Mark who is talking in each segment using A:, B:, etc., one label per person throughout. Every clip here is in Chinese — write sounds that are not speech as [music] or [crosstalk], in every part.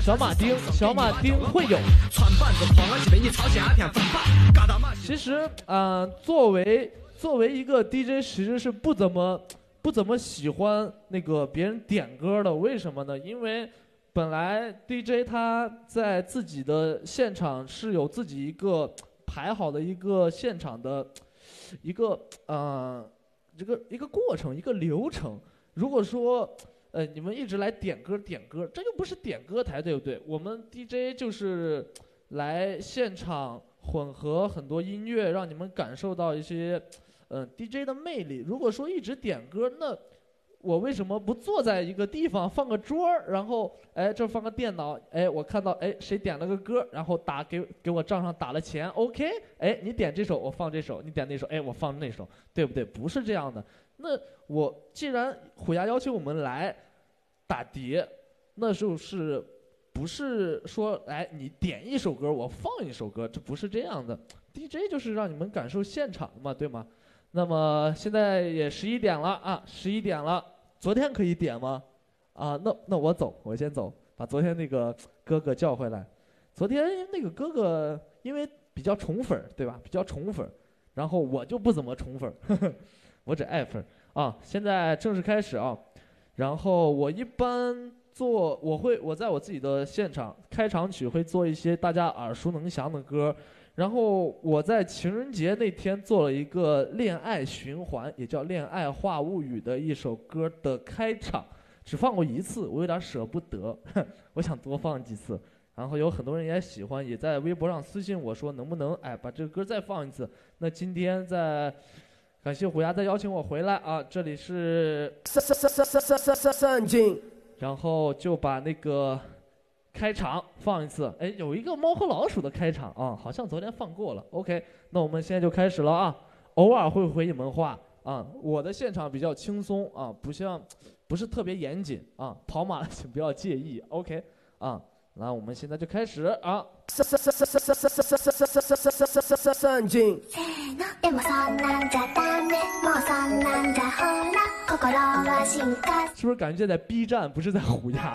A: 小马丁，小马丁会有。其实，呃，作为作为一个 DJ，其实是不怎么不怎么喜欢那个别人点歌的。为什么呢？因为本来 DJ 他在自己的现场是有自己一个排好的一个现场的一个呃这个一个过程一个流程。如果说呃，你们一直来点歌点歌，这又不是点歌台，对不对？我们 DJ 就是来现场混合很多音乐，让你们感受到一些嗯 DJ 的魅力。如果说一直点歌，那我为什么不坐在一个地方放个桌儿，然后哎这放个电脑，哎我看到哎谁点了个歌，然后打给给我账上打了钱，OK？哎你点这首我放这首，你点那首哎我放那首，对不对？不是这样的。那我既然虎牙邀请我们来打碟，那就是不是说哎你点一首歌我放一首歌，这不是这样的。DJ 就是让你们感受现场嘛，对吗？那么现在也十一点了啊，十一点了。昨天可以点吗？啊，那那我走，我先走，把昨天那个哥哥叫回来。昨天那个哥哥因为比较宠粉，对吧？比较宠粉，然后我就不怎么宠粉。[laughs] 我只爱分啊！现在正式开始啊！然后我一般做，我会我在我自己的现场开场曲会做一些大家耳熟能详的歌。然后我在情人节那天做了一个恋爱循环，也叫《恋爱话物语》的一首歌的开场，只放过一次，我有点舍不得，[laughs] 我想多放几次。然后有很多人也喜欢，也在微博上私信我说能不能哎把这个歌再放一次。那今天在。感谢虎牙再邀请我回来啊！这里是三三三三三三三三金，然后就把那个开场放一次。哎，有一个猫和老鼠的开场啊，好像昨天放过了。OK，那我们现在就开始了啊！偶尔会回你们话啊，我的现场比较轻松啊，不像不是特别严谨啊，跑马 [laughs] 请不要介意。OK，啊。那我们现在就开始啊！是不是感觉在 B 站，不是在虎牙？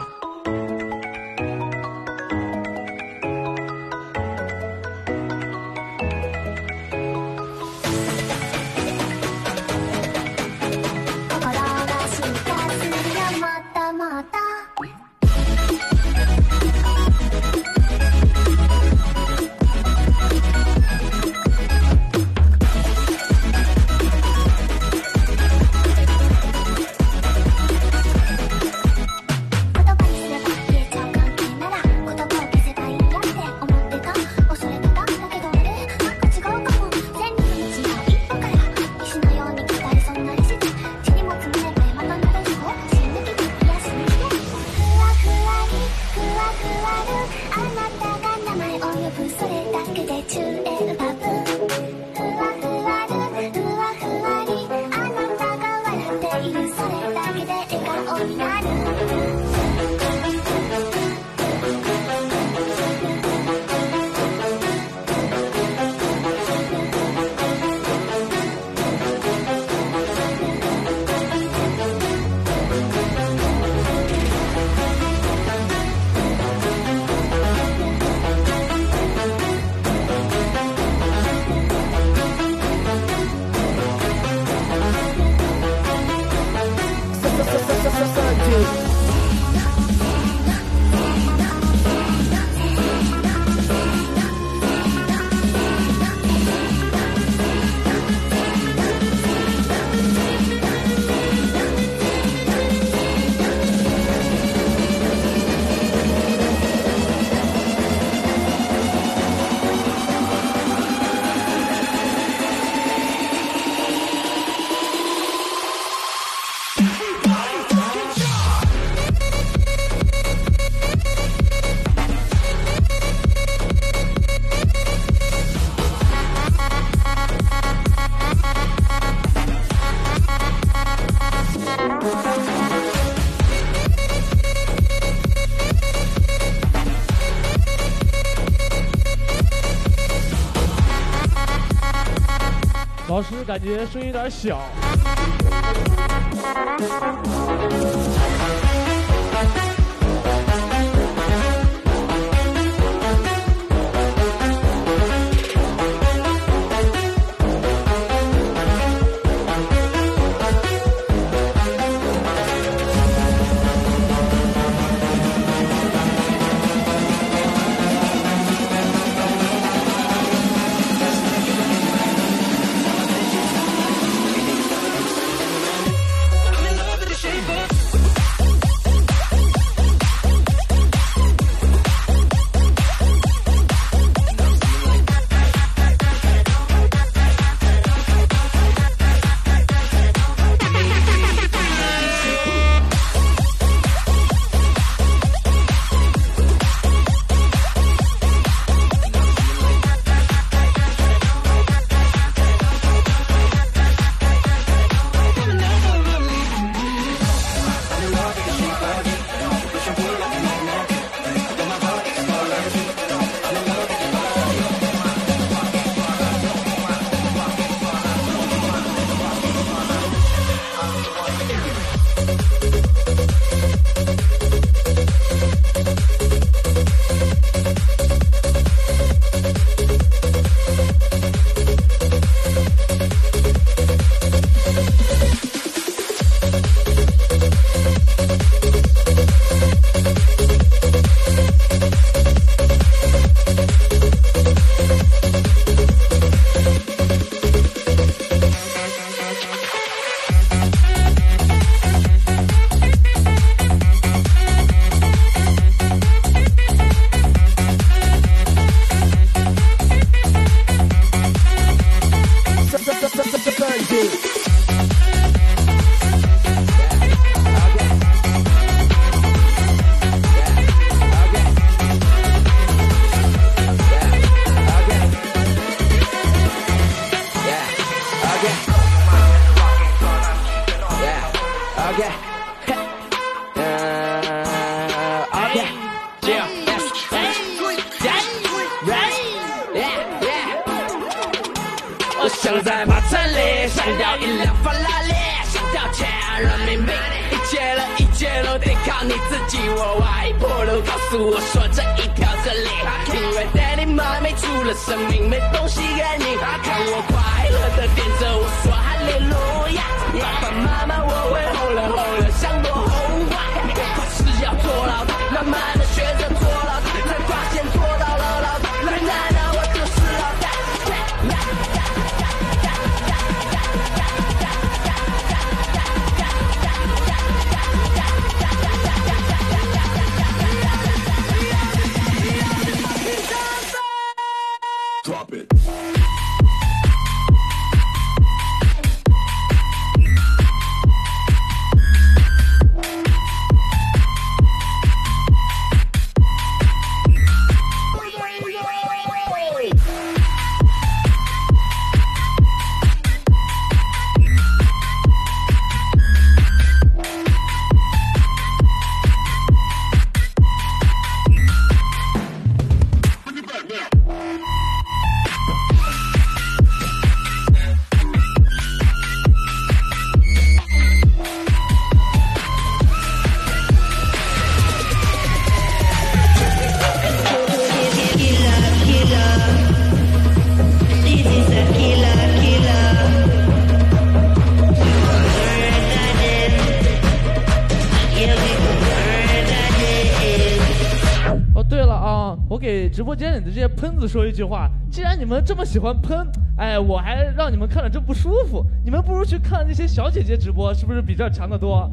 A: 感觉声音有点小。
B: 了生命，没东西给你。看我快乐的点着，我说哈利路亚。爸爸妈妈，我会吼了吼了，
C: 想多。说一句话，既然你们这么喜欢喷，哎，我还让你们看着这不舒服，你们不如去看那些小姐姐直播，是不是比这强得多？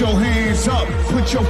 D: your hands up, put your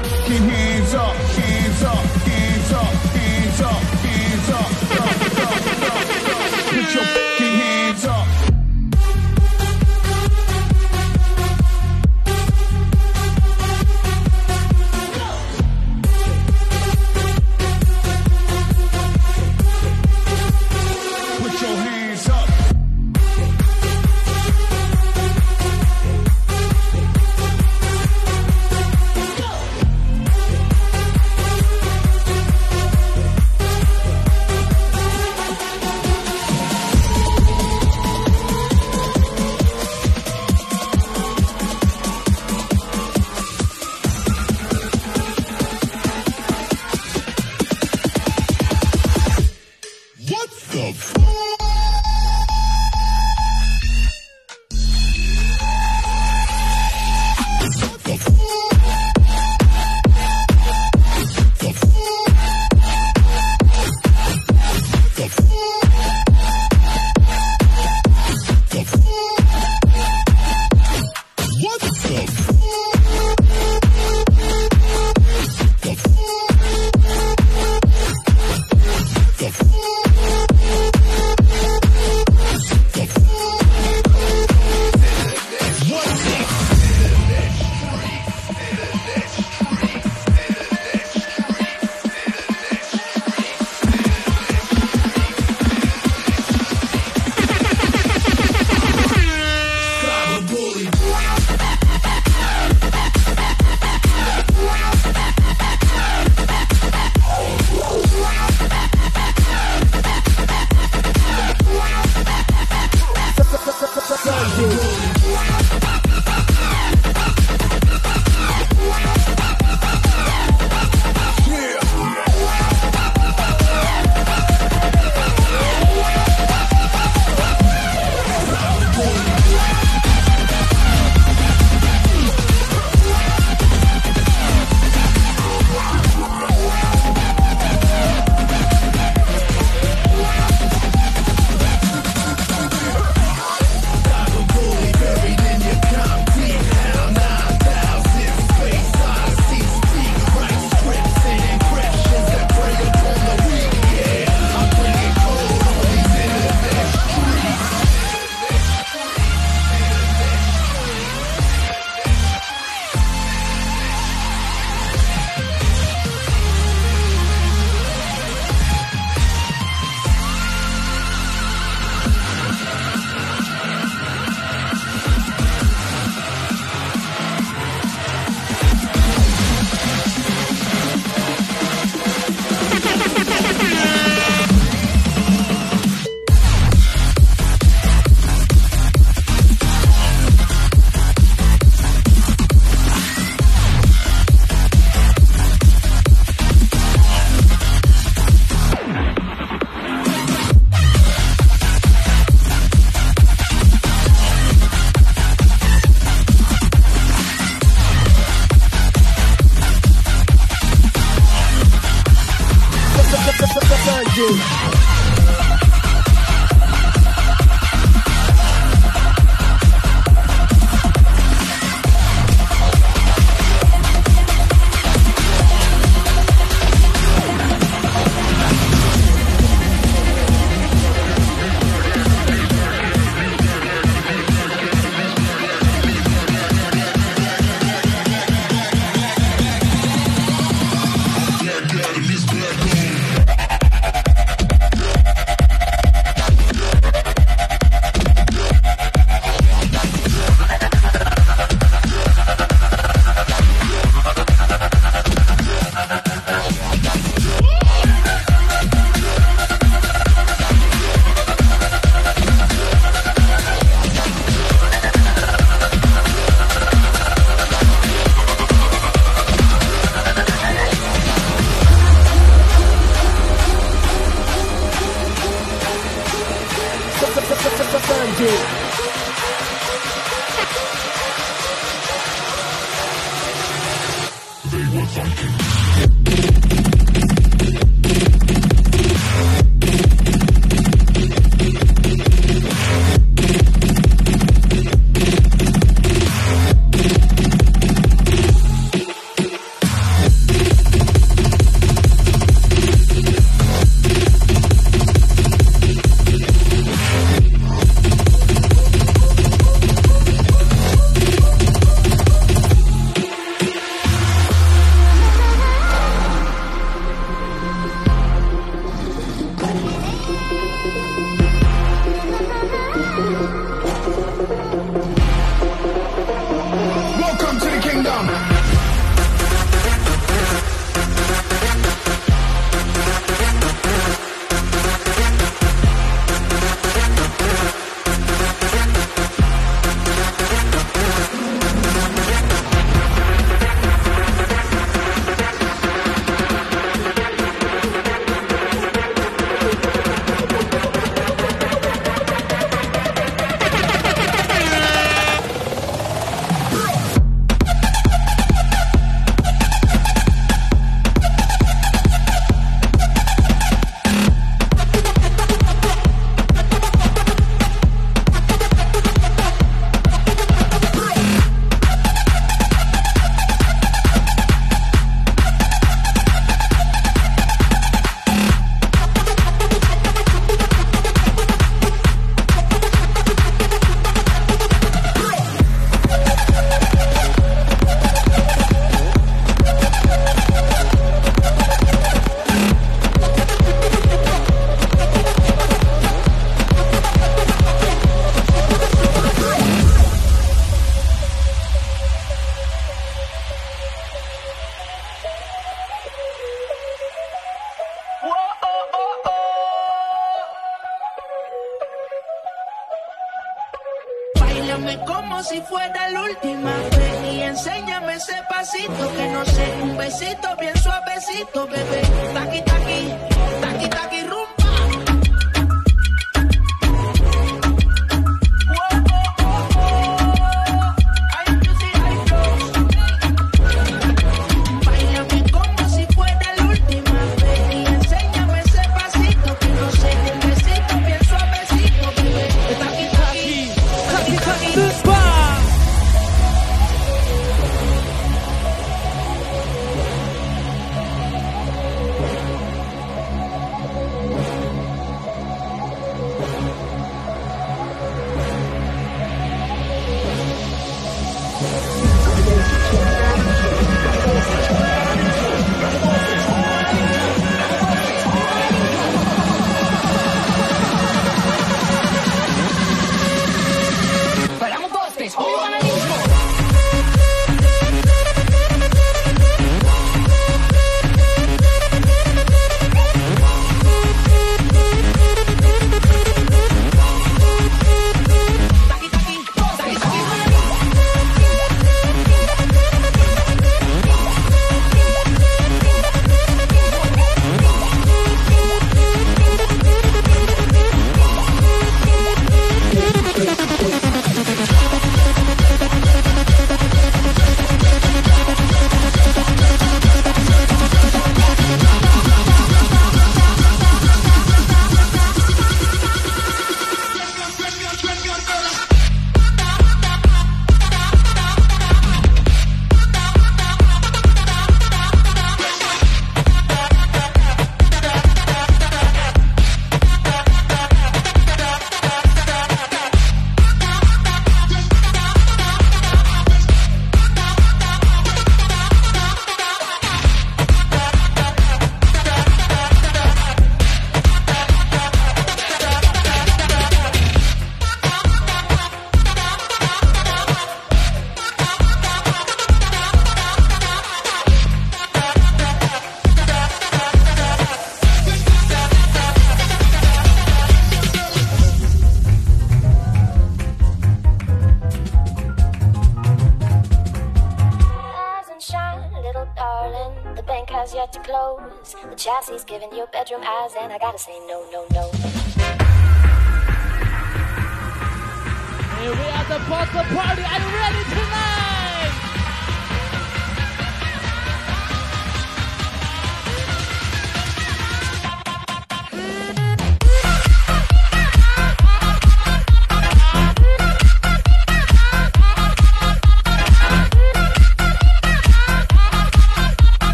E: ese pasito que no sé, un besito bien suavecito, bebé.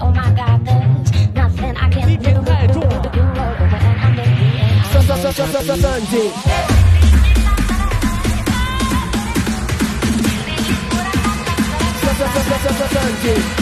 E: oh
F: my God, there's nothing I can do. Do over and I'm in the
A: end. Sunday. Sunday.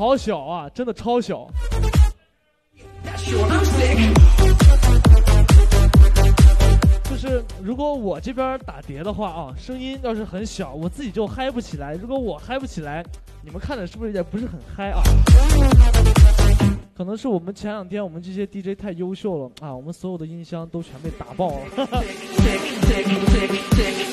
A: 好小啊，真的超小。就是如果我这边打碟的话啊，声音要是很小，我自己就嗨不起来。如果我嗨不起来，你们看着是不是也不是很嗨啊？可能是我们前两天我们这些 DJ 太优秀了啊，我们所有的音箱都全被打爆了。[laughs]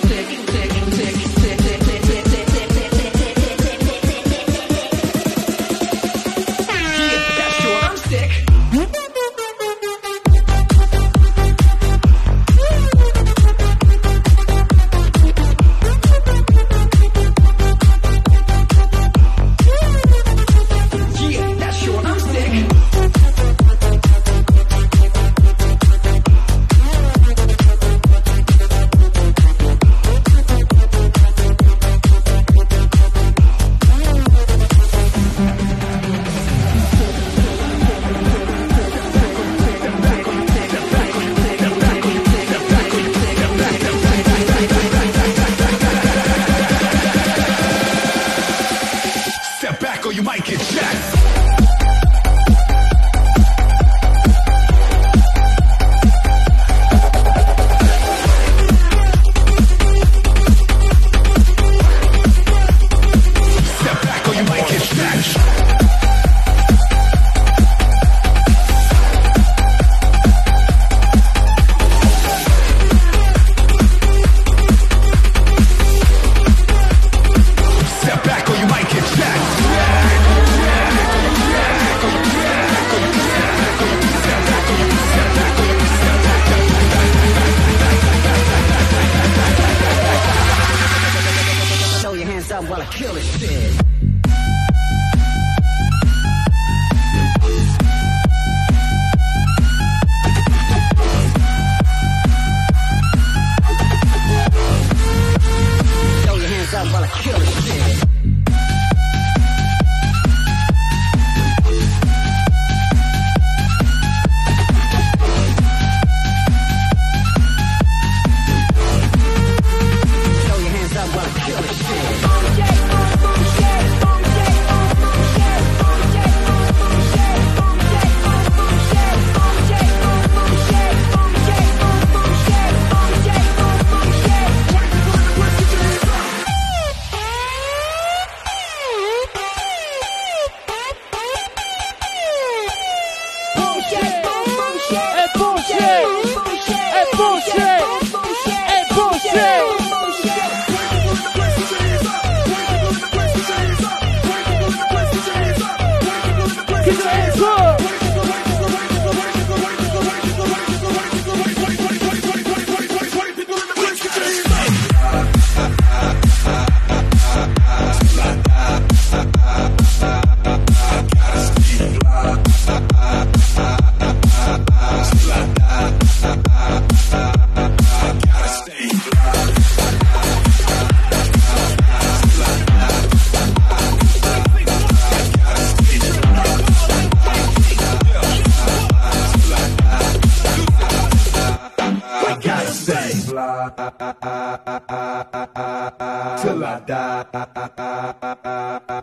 D: Till I die.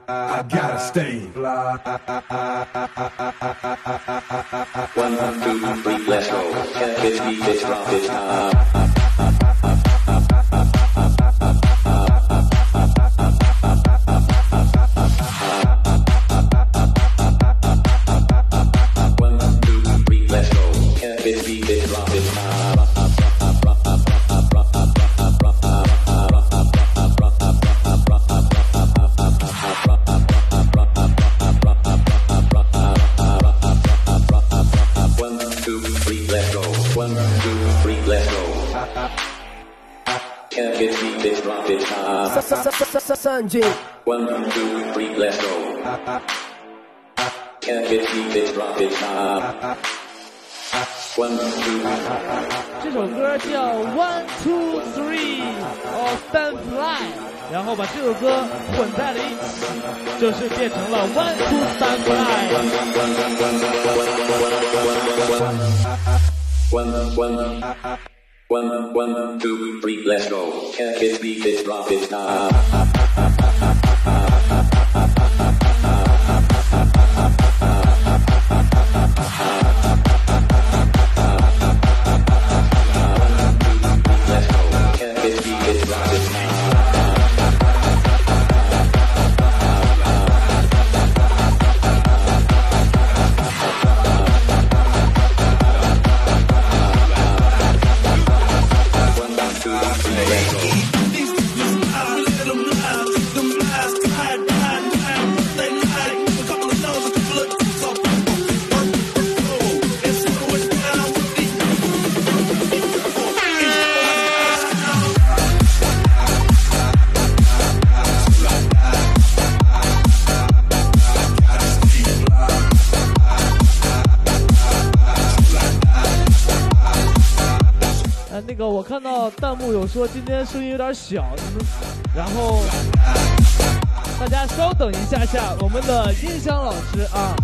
D: I gotta stay
G: fly. One, two, three, let's go. It's me, it's time.
H: Sanjay,
G: One, two, three, let's go. Can this beat this drop this time? One, two,
A: 这首歌叫 One Two Three of Stand Fly，然后把这首歌混在了一起，就是变成了 One Two Stand Fly。
G: one, one, one, one, two, three, let's go. Can this beat this drop this time? Let's
A: 我说今天声音有点小，你们，然后大家稍等一下下，我们的音响老师啊，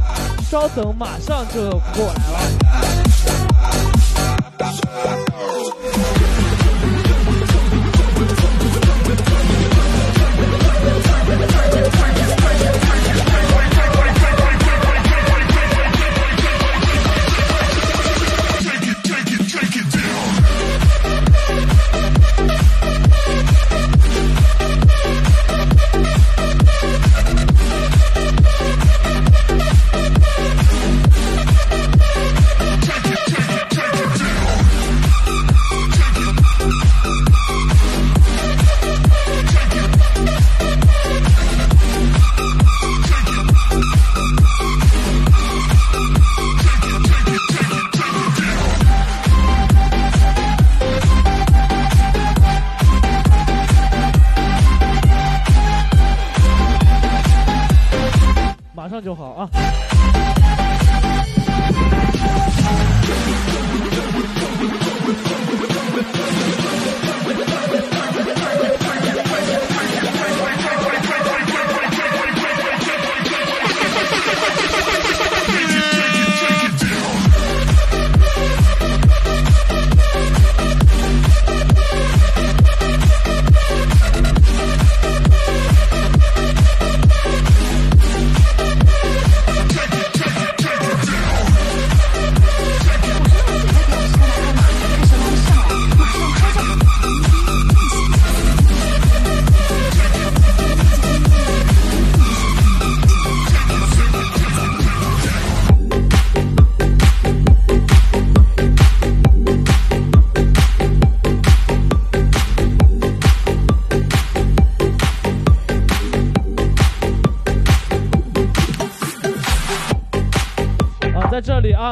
A: 稍等，马上就过来了。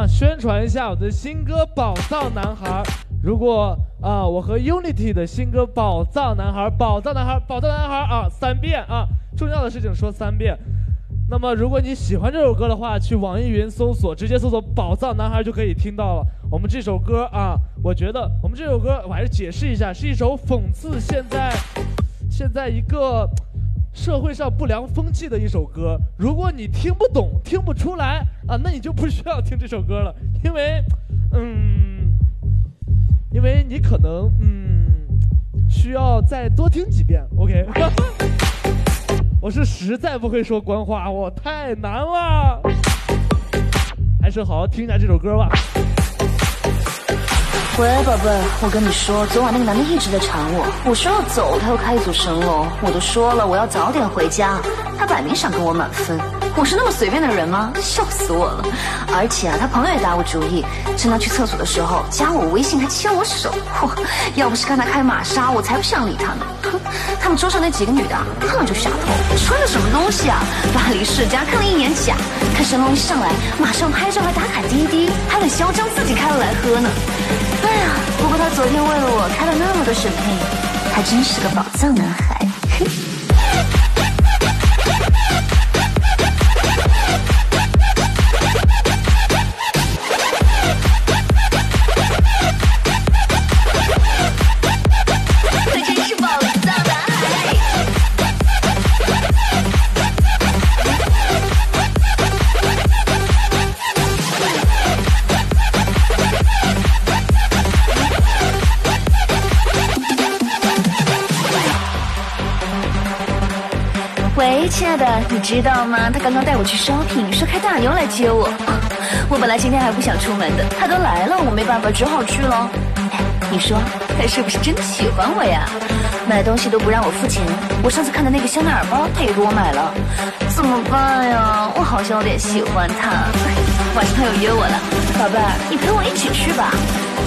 A: 宣传一下我的新歌《宝藏男孩》。如果啊，我和 Unity 的新歌《宝藏男孩》，宝藏男孩，宝藏男孩啊，三遍啊，重要的事情说三遍。那么，如果你喜欢这首歌的话，去网易云搜索，直接搜索“宝藏男孩”就可以听到了。我们这首歌啊，我觉得我们这首歌，我还是解释一下，是一首讽刺现在现在一个社会上不良风气的一首歌。如果你听不懂、听不出来啊，那你就不需要听这首歌了，因为，嗯，因为你可能嗯需要再多听几遍。OK，[laughs] 我是实在不会说官话，我太难了。还是好好听一下这首歌吧。
I: 喂，宝贝，我跟你说，昨晚那个男的一直在缠我，我说要走，他又开一组神龙，我都说了我要早点回家，他摆明想跟我满分。我是那么随便的人吗？笑死我了！而且啊，他朋友也打我主意，趁他去厕所的时候加我微信，还牵我手。嚯，[laughs] 要不是看他开玛莎，我才不想理他呢。哼，[laughs] 他们桌上那几个女的啊看了就下头，穿的什么东西啊？巴黎世家看了一眼假，看神龙一上来，马上拍照还打卡滴滴，还很嚣张自己开了来喝呢。哎呀，不过他昨天为了我开了那么多审配，还真是个宝藏男孩。嘿。亲爱的，你知道吗？他刚刚带我去 shopping，说开大牛来接我。[laughs] 我本来今天还不想出门的，他都来了，我没办法，只好去了。[laughs] 你说他是不是真的喜欢我呀？买东西都不让我付钱，我上次看的那个香奈儿包，他也给我买了，怎么办呀？我好像有点喜欢他。[laughs] 晚上他又约我了，宝贝儿，你陪我一起去吧。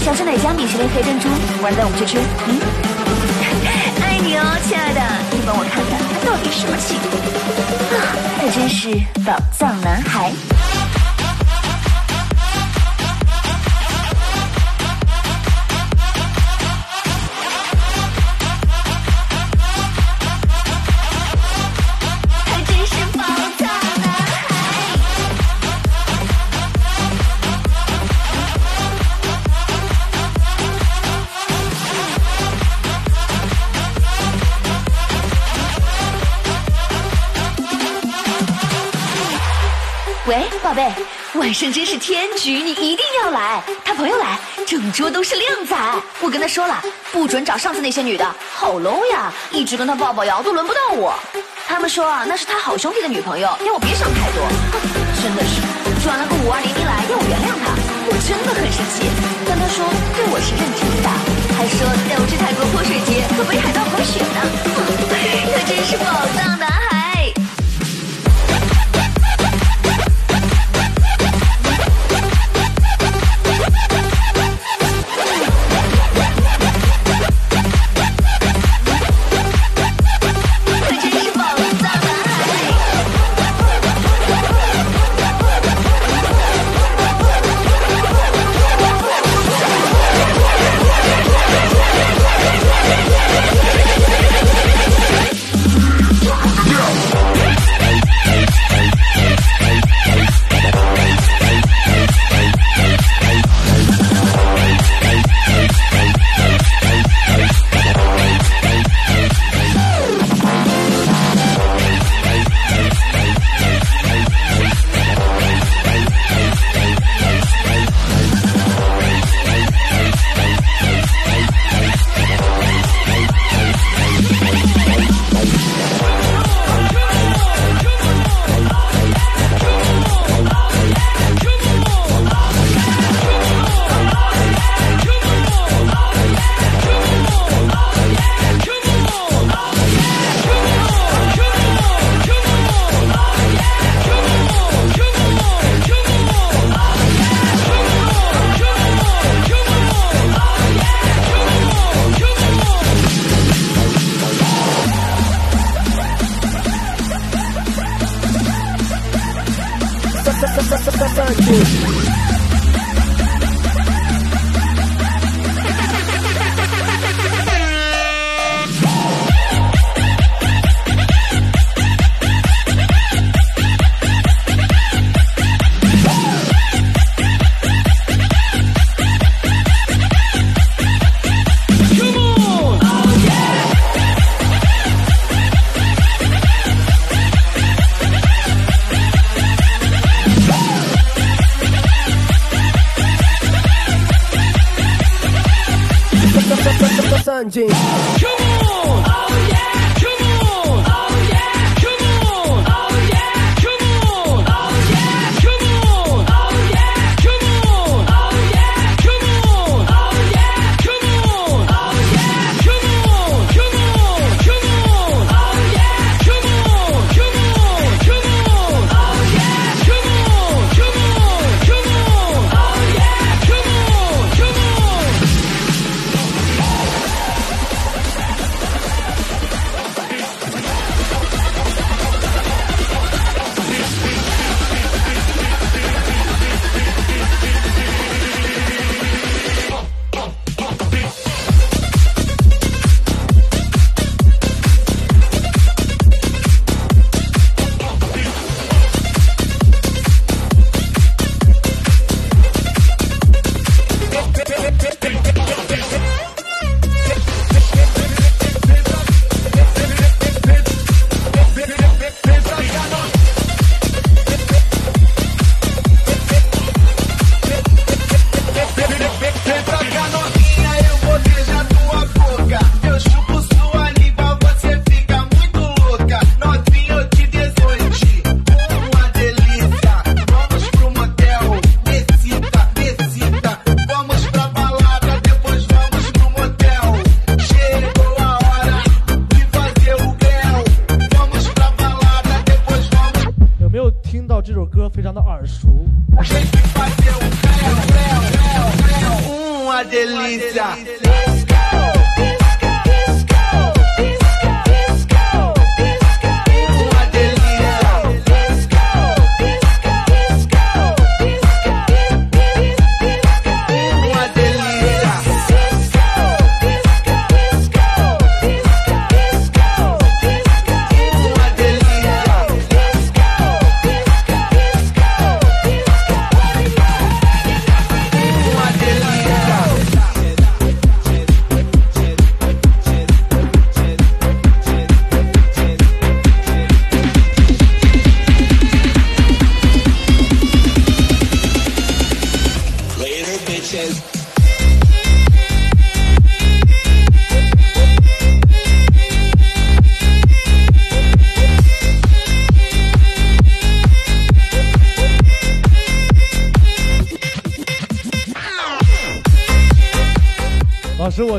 I: 想吃哪家米其林黑珍珠，晚上带我们去吃。嗯。哟，亲爱的，你帮我看看他到底什么情况啊？他真是宝藏男孩。宝贝，晚上真是天局，你一定要来。他朋友来，整桌都是靓仔。我跟他说了，不准找上次那些女的，好 low 呀，一直跟他抱抱摇都轮不到我。他们说，那是他好兄弟的女朋友，要我别想太多。真的是转了个五二零一来，要我原谅他，我真的很生气。但他说对我是认真的，还说带我去泰国泼水节和北海道滑雪呢。[laughs] 他真是宝藏男孩。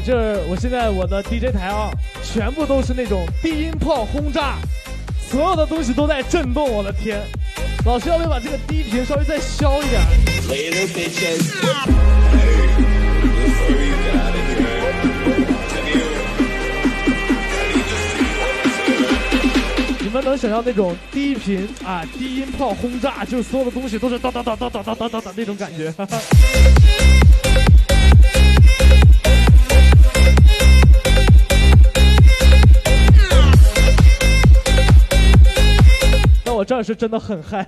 C: 这我现在我的 DJ 台啊，全部都是那种低音炮轰炸，所有的东西都在震动，我的天！老师，要不要把这个低频稍微再消一点？你们能想象那种低频啊，低音炮轰炸，就是所有的东西都是哒哒哒哒哒哒哒哒哒那种感觉？哈哈是真的很嗨。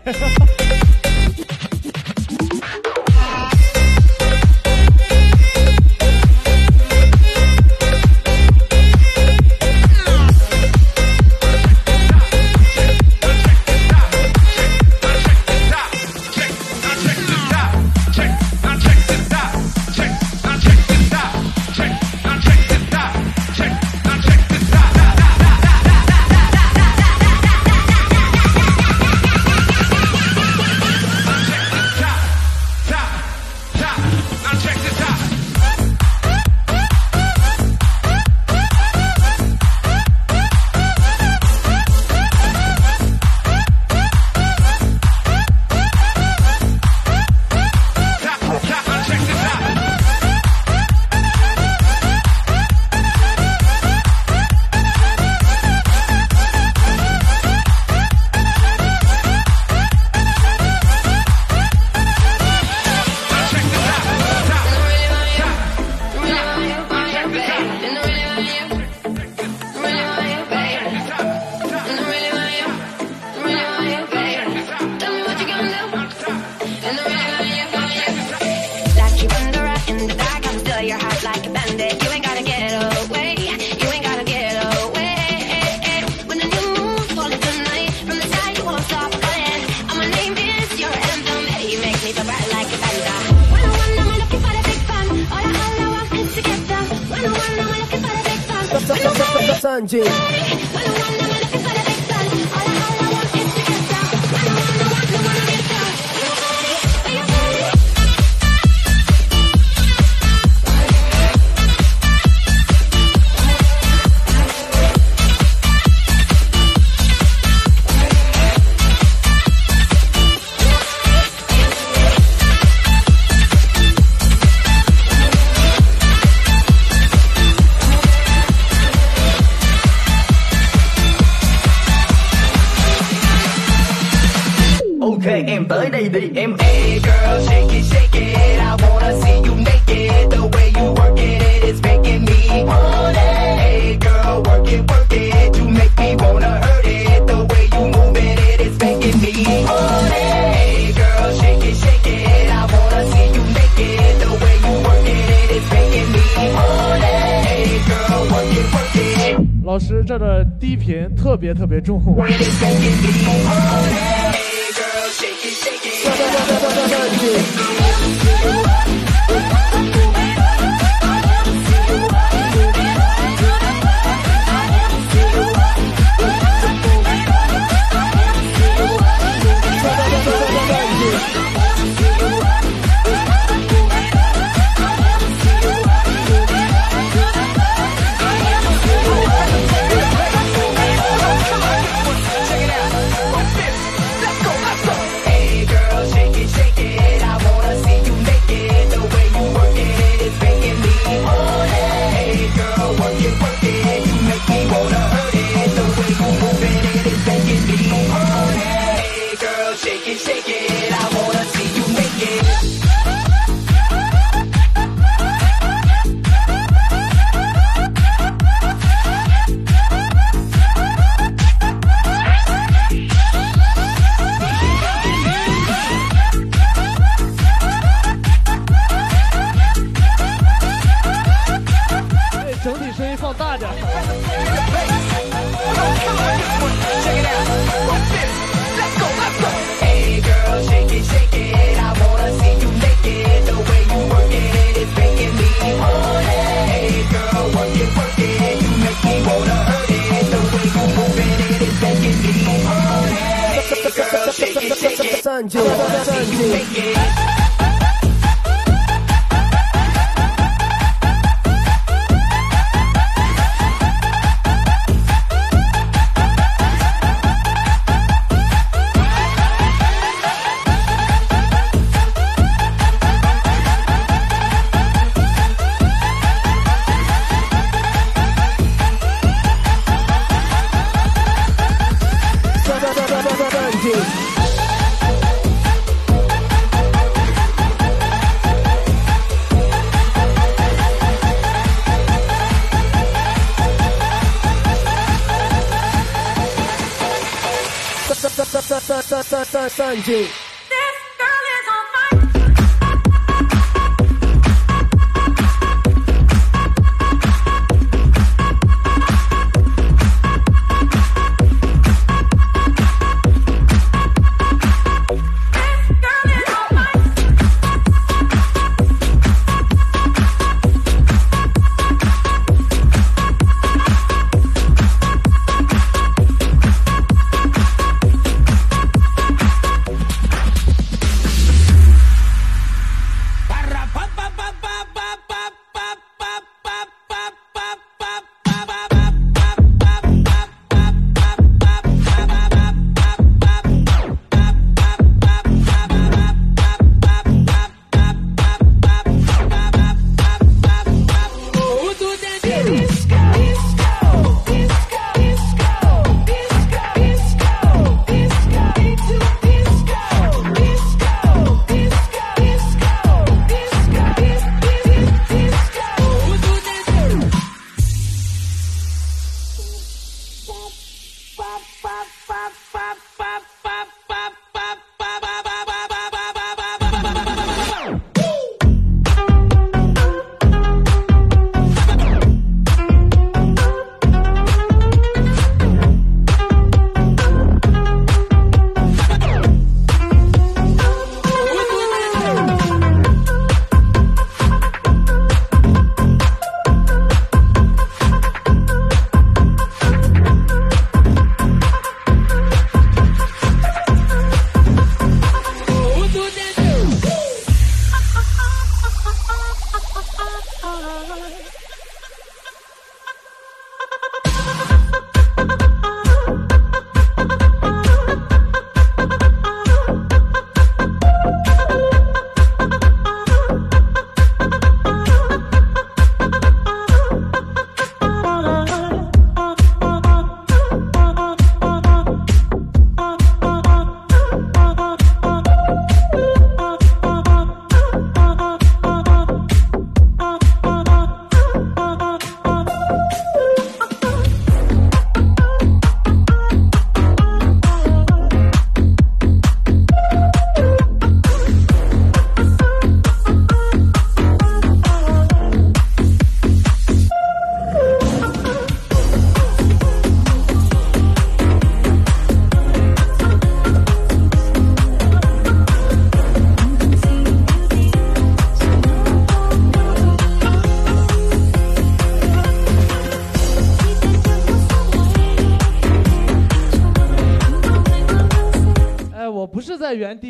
C: 低频特别特别重。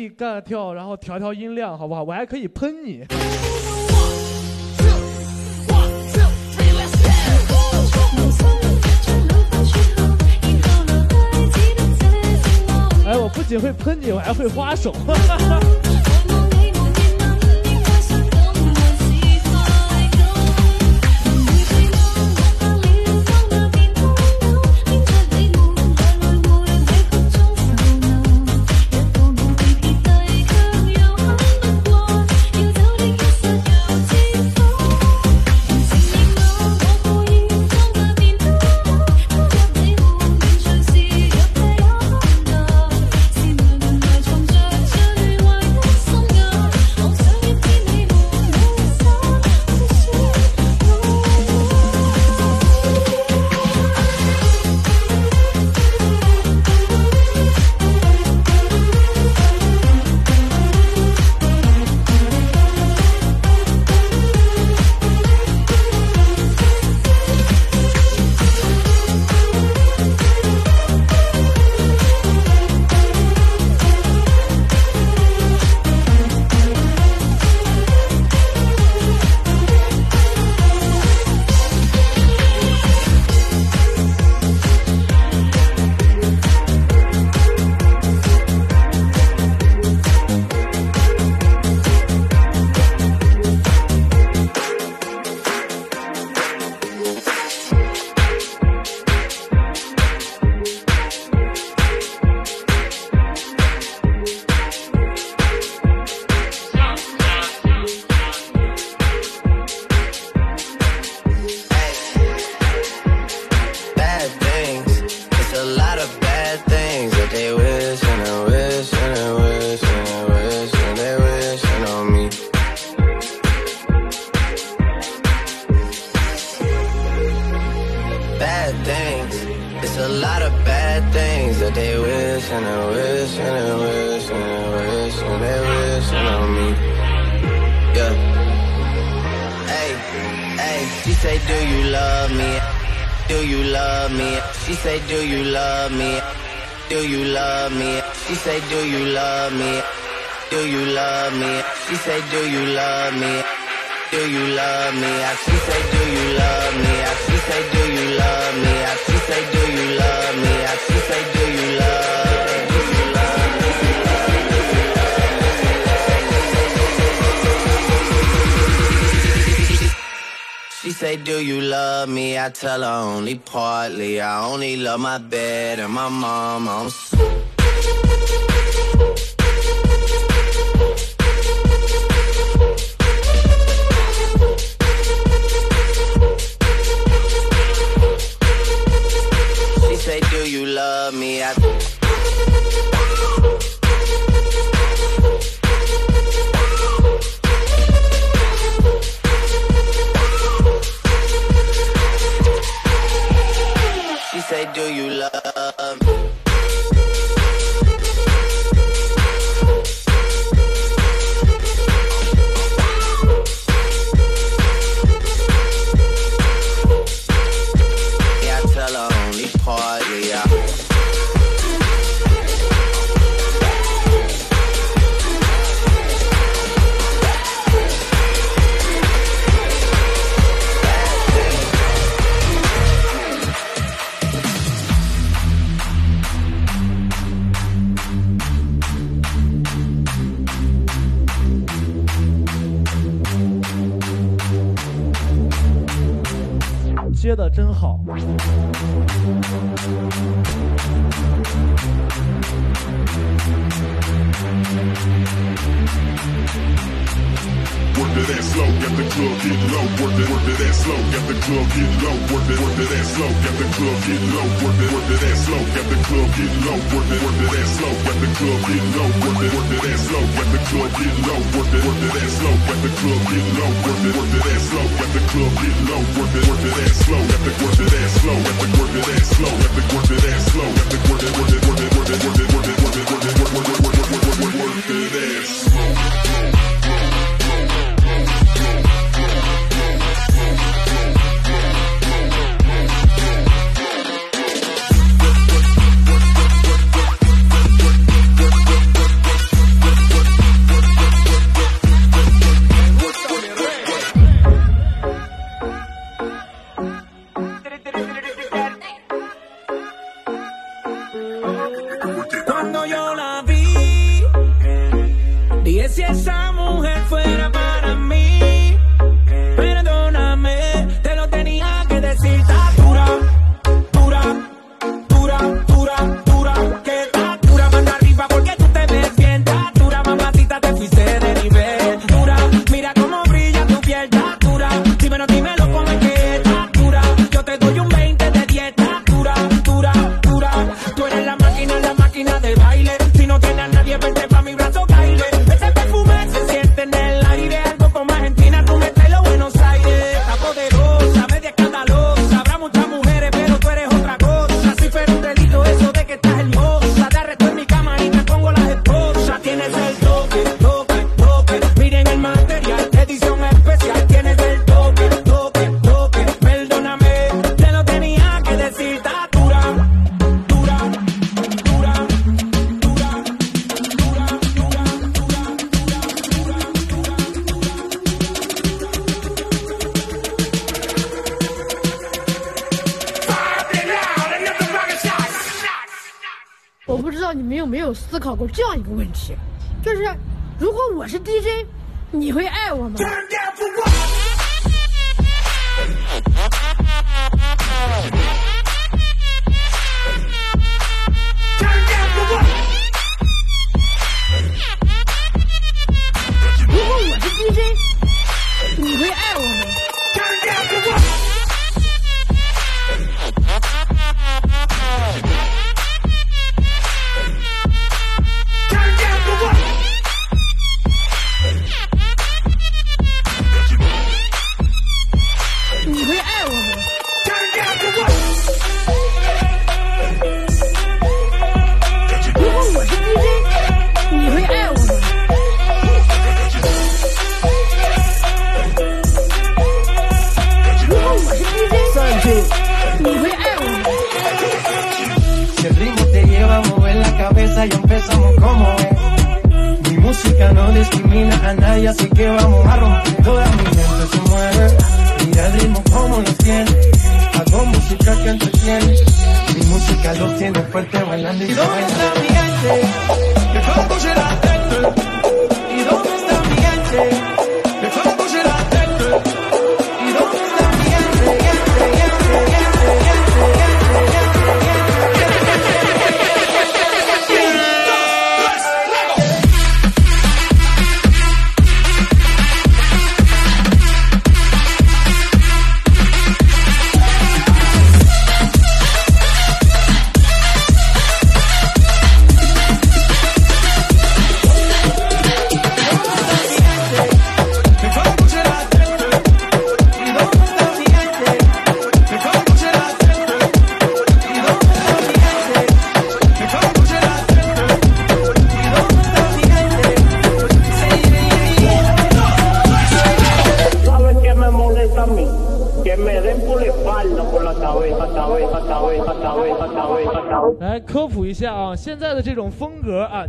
J: 干跳，然后调调音量，好不好？我还可以喷你。哎，我不仅会喷你，我还会花手。[laughs]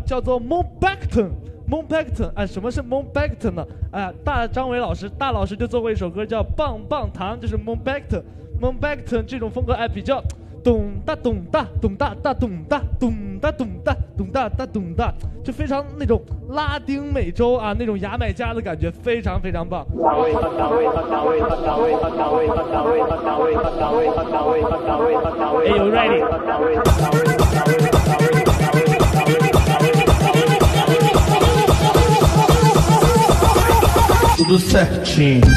A: 叫做 m o n b a c k t o n m o n b a c k t o n 哎，什么是 m o n b a c k t o n 呢？哎，大张伟老师，大老师就做过一首歌叫《棒棒糖》，就是 m o n b a c k t o n m o n b a c k t o n 这种风格哎比较。咚哒咚哒咚哒哒咚哒咚哒咚哒咚哒哒咚哒，就非常那种拉丁美洲啊那种牙买加的感觉，非常非常棒。哎呦，ready。
K: Tudo certinho. [laughs]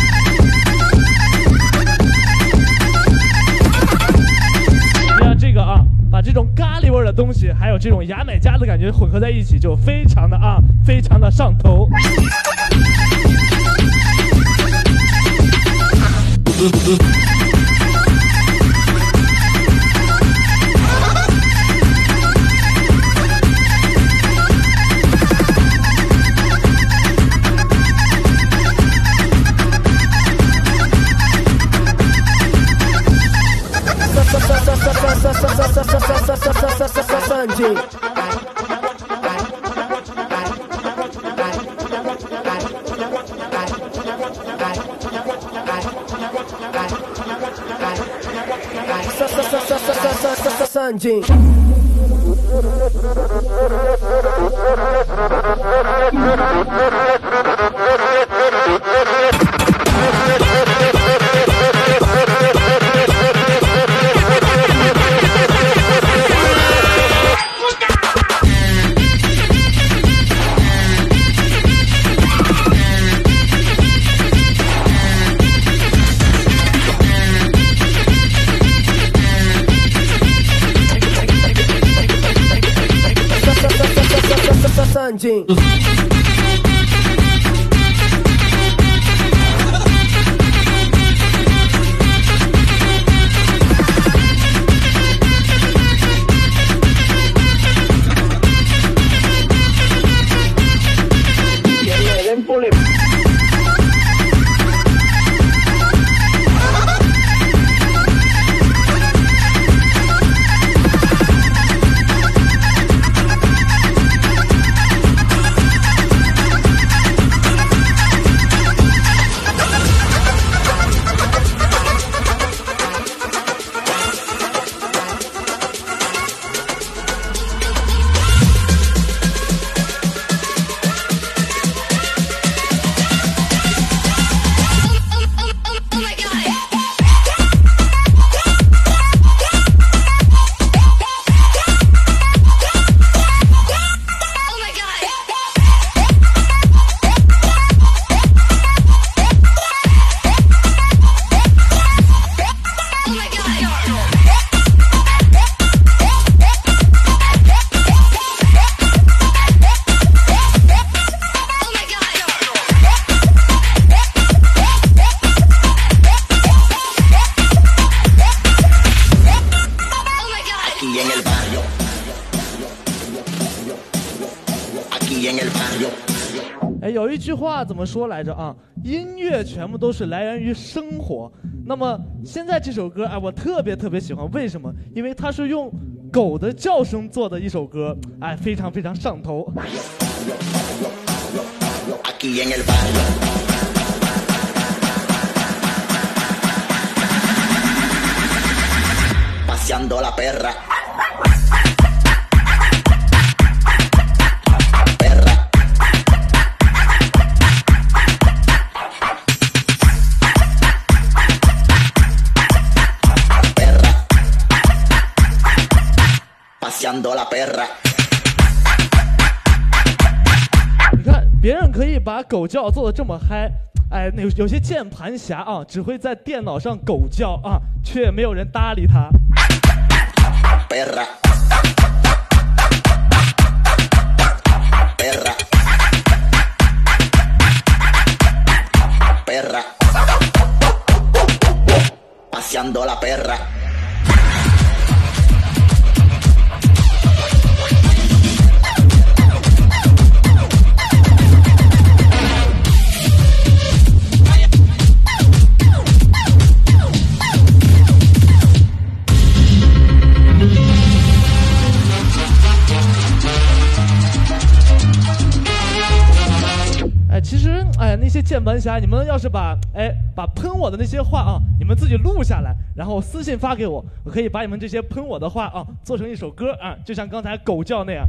A: 你看这个啊，把这种咖喱味儿的东西，还有这种牙买加的感觉混合在一起，就非常的啊，非常的上头。[laughs] Sanjay. Sanjay. 么说来着啊？音乐全部都是来源于生活。那么现在这首歌，哎，我特别特别喜欢，为什么？因为它是用狗的叫声做的一首歌，哎，非常非常上头。你看别人可以把狗叫做的这么嗨。哎，那有些键盘侠啊，只会在电脑上狗叫啊，却没有人搭理他。键盘侠，你们要是把哎把喷我的那些话啊，你们自己录下来，然后私信发给我，我可以把你们这些喷我的话啊做成一首歌啊，就像刚才狗叫那样。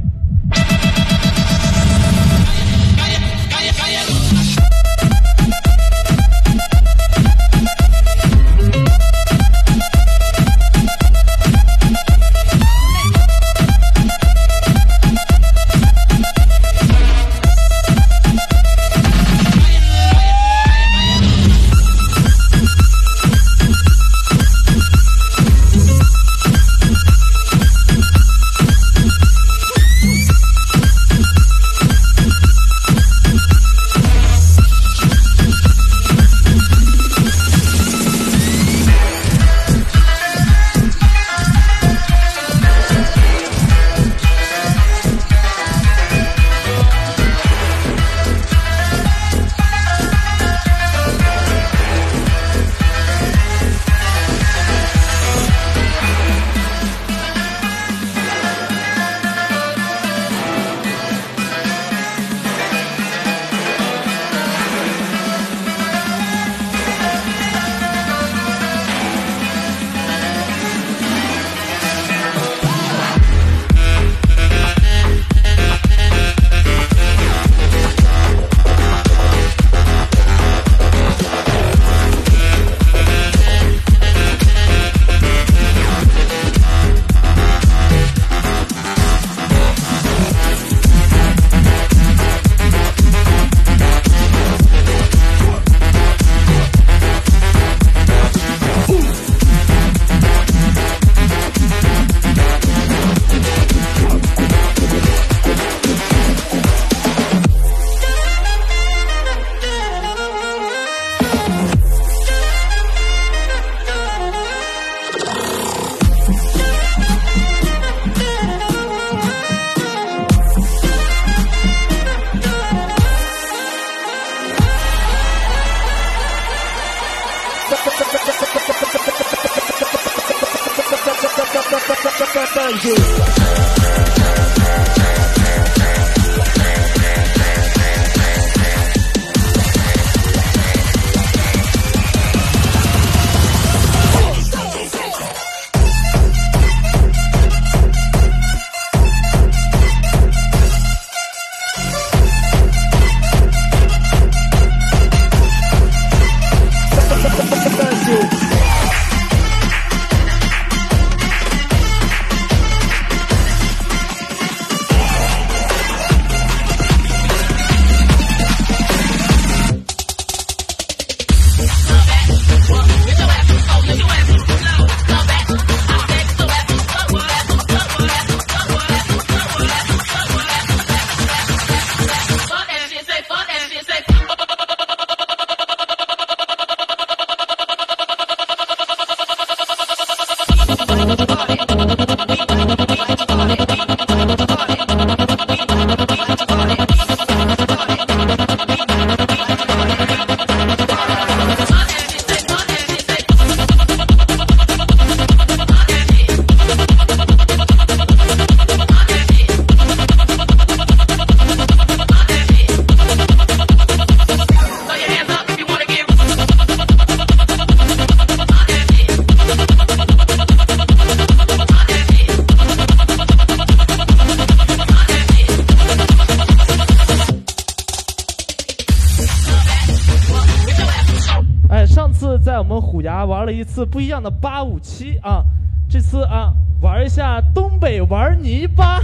A: 次不一样的八五七啊，这次啊玩一下东北玩泥巴。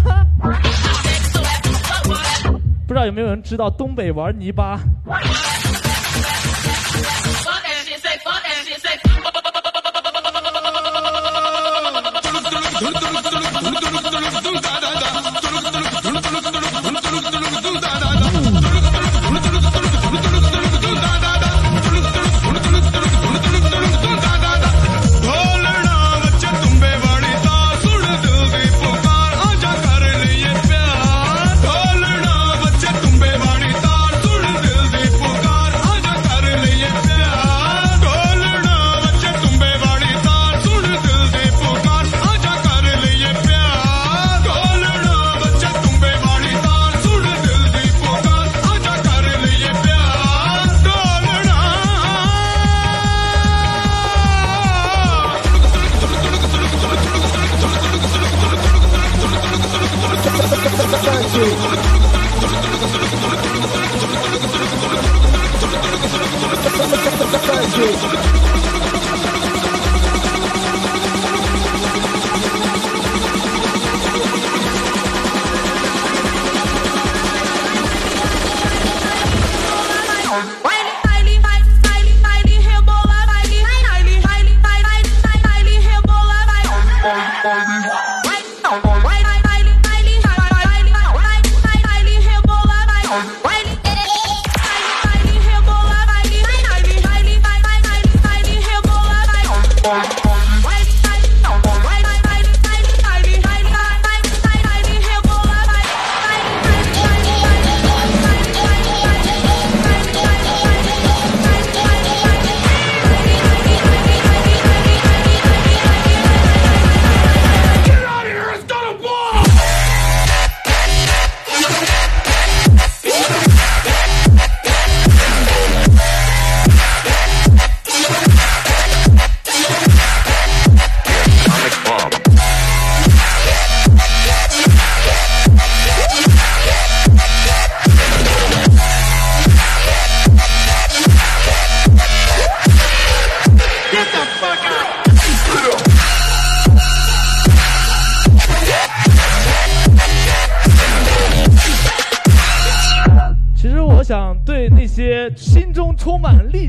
A: 不知道有没有人知道东北玩泥巴？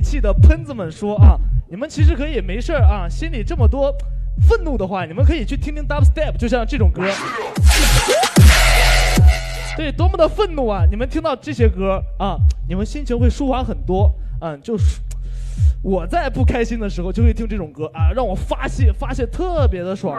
A: 气的喷子们说啊，你们其实可以没事啊，心里这么多愤怒的话，你们可以去听听 dubstep，就像这种歌。对，多么的愤怒啊！你们听到这些歌啊，你们心情会舒缓很多。嗯，就是我在不开心的时候就会听这种歌啊，让我发泄，发泄特别的爽。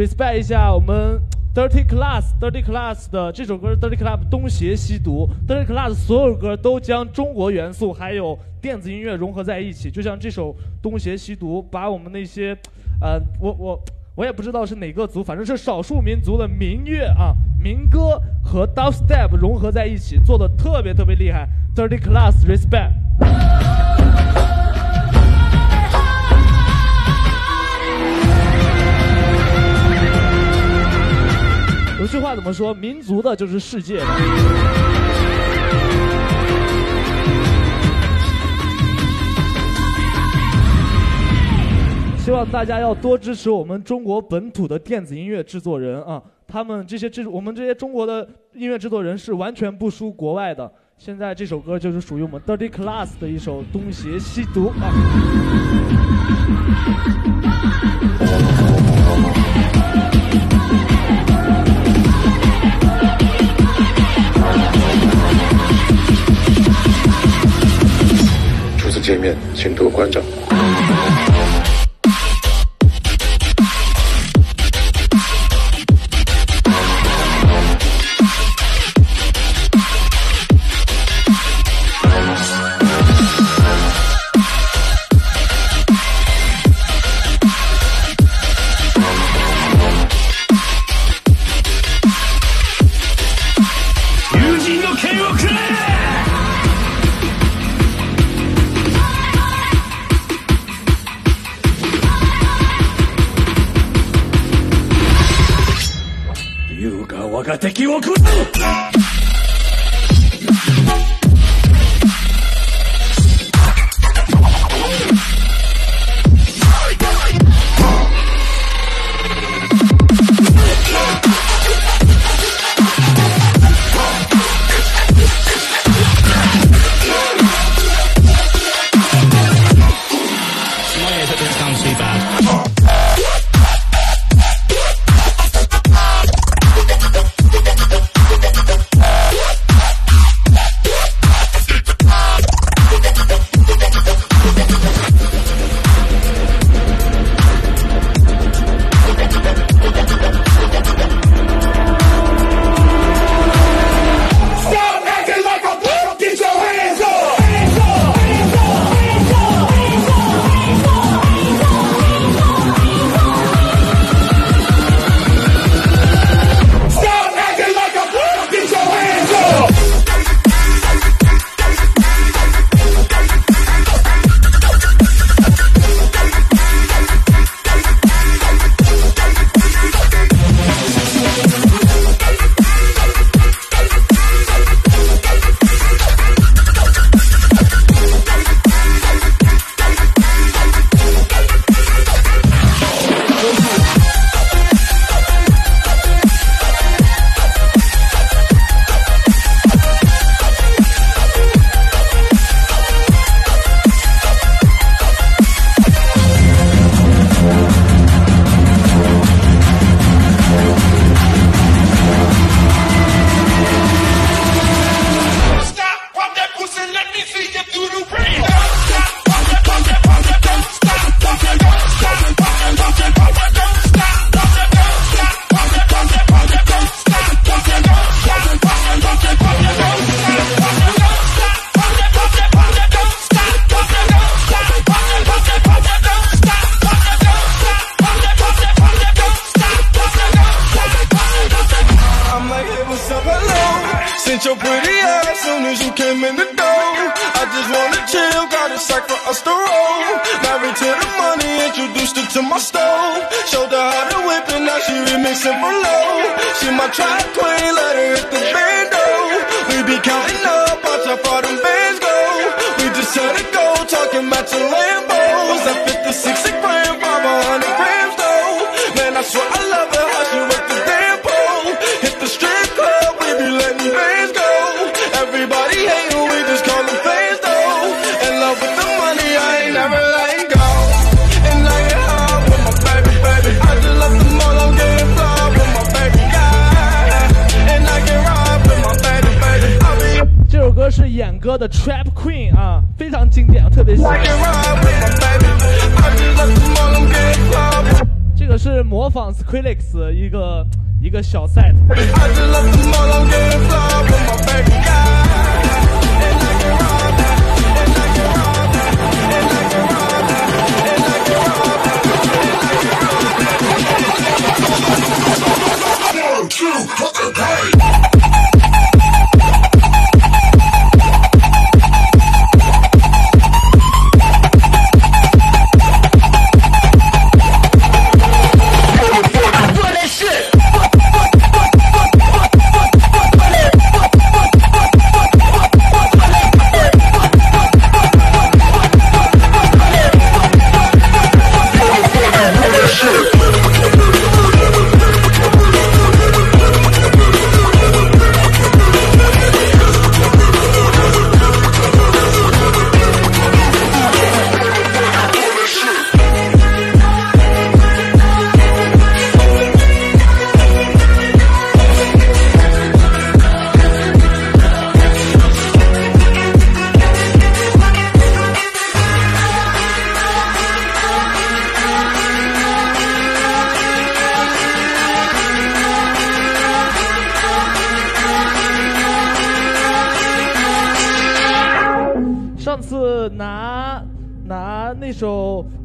A: Respect 一下我们 Dirty Class Dirty Class 的这首歌是 Dirty Club 东邪西毒 Dirty Class 所有歌都将中国元素还有电子音乐融合在一起，就像这首东邪西毒，把我们那些呃，我我我也不知道是哪个族，反正是少数民族的民乐啊、民歌和 dubstep 融合在一起，做的特别特别厉害。Dirty Class respect。有句话怎么说？民族的就是世界的。希望大家要多支持我们中国本土的电子音乐制作人啊！他们这些制，我们这些中国的音乐制作人是完全不输国外的。现在这首歌就是属于我们 Dirty Class 的一首《东邪西毒》啊。
L: 见面，请多关照。
M: 敵を食
N: らう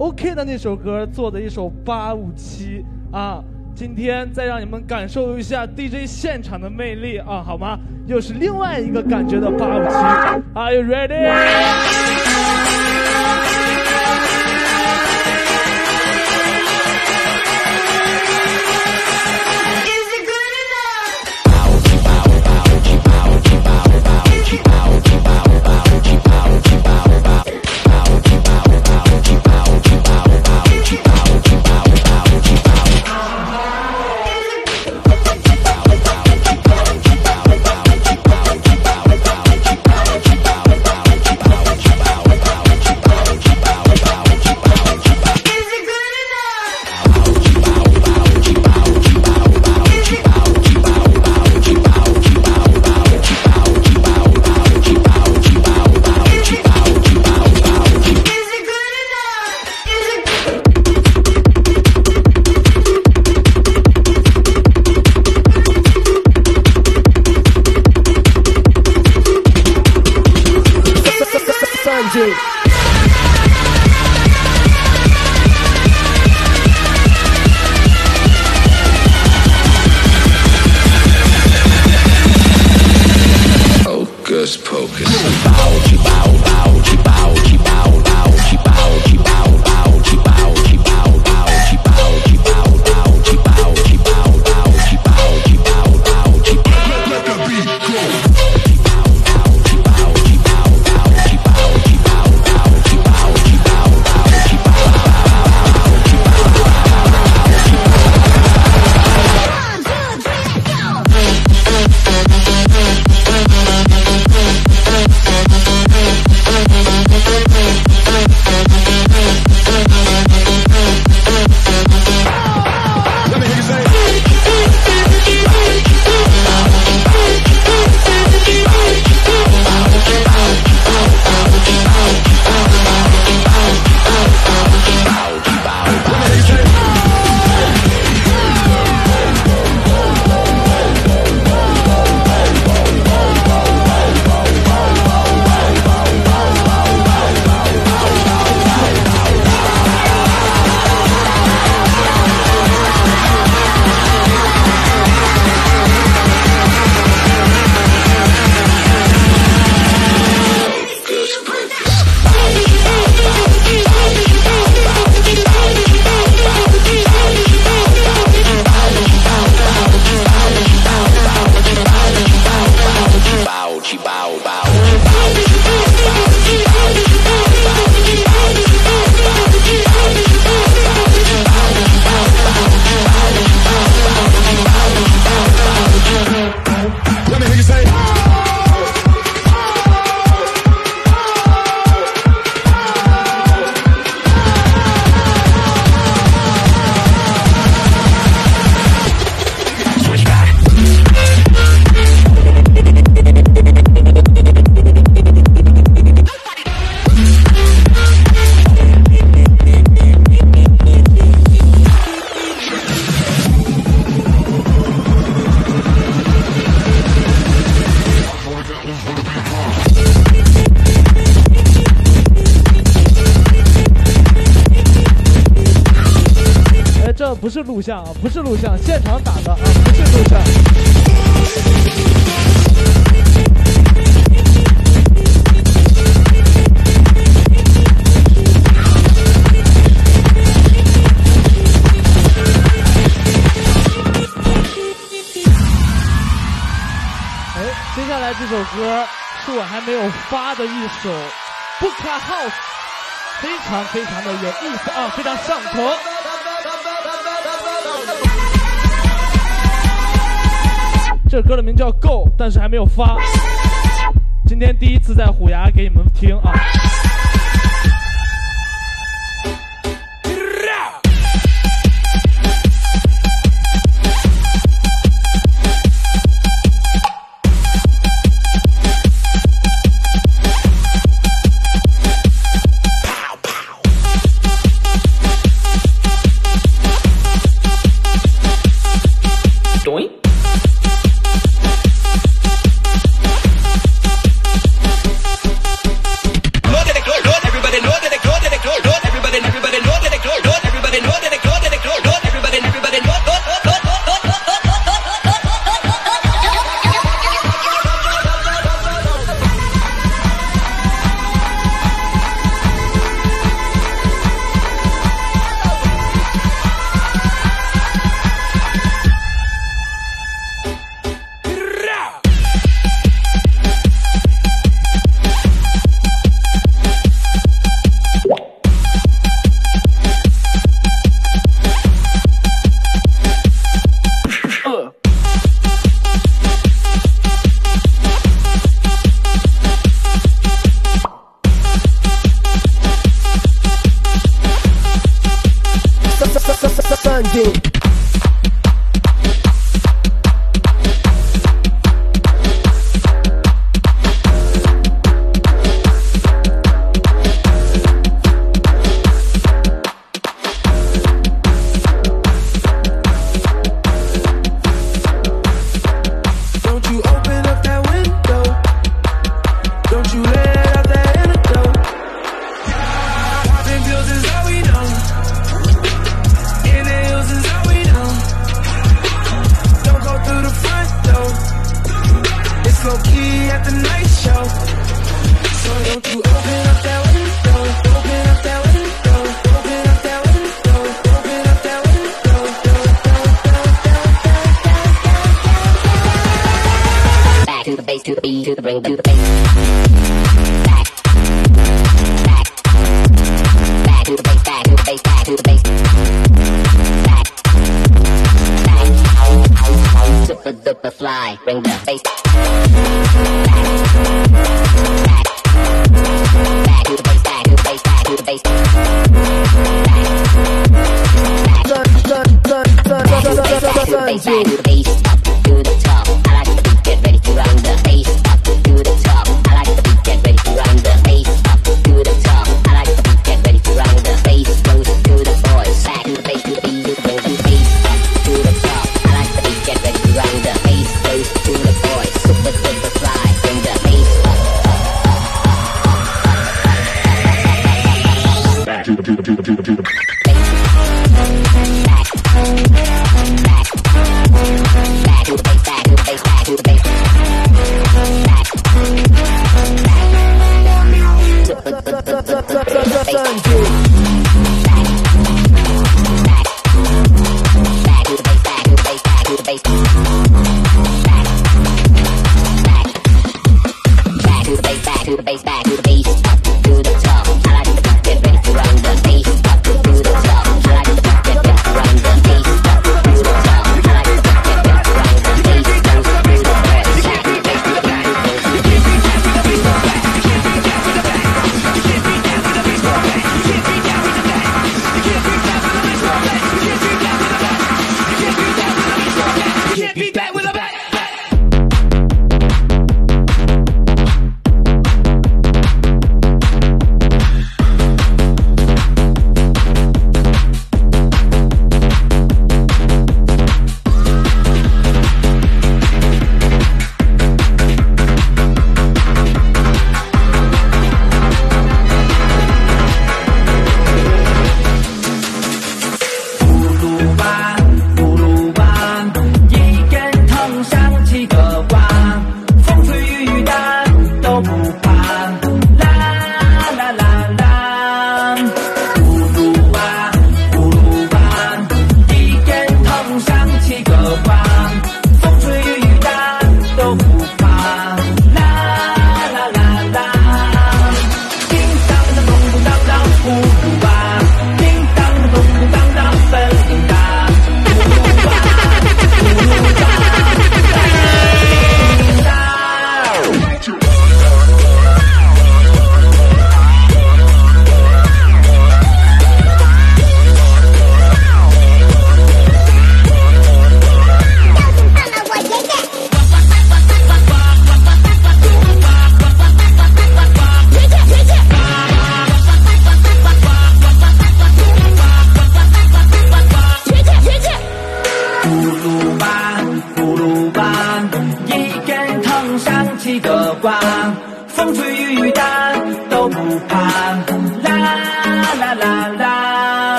N: ok 的那首歌做的一首八五七啊今天再让你们感受一下 dj 现场的魅力啊好吗？又是另外一个感觉的八五七。Are you ready
A: 录像啊，不是录像，现场打的啊，不是录像。哎，接下来这首歌是我还没有发的一首《不卡 House》，非常非常的有意思啊，非常上头。这歌的名叫《Go》，但是还没有发。今天第一次在虎牙给你们听啊。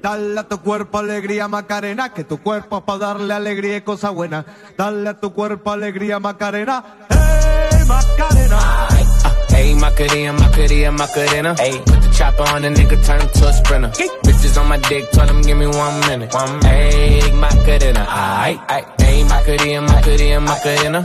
O: Dale a tu cuerpo alegría, Macarena, que tu cuerpo es para darle alegría y cosa buena. Dale a tu cuerpo alegría, Macarena. ¡Hey, Macarena!
P: Ah, hey, Macarena, Macarena, Macarena. Hey, put the chopper on the nigga, turn him to a sprinter. Bitches on my dick, tell him give me one minute. One minute. Hey, Macarena, aight. Hey, Macarena, Macarena, Macarena.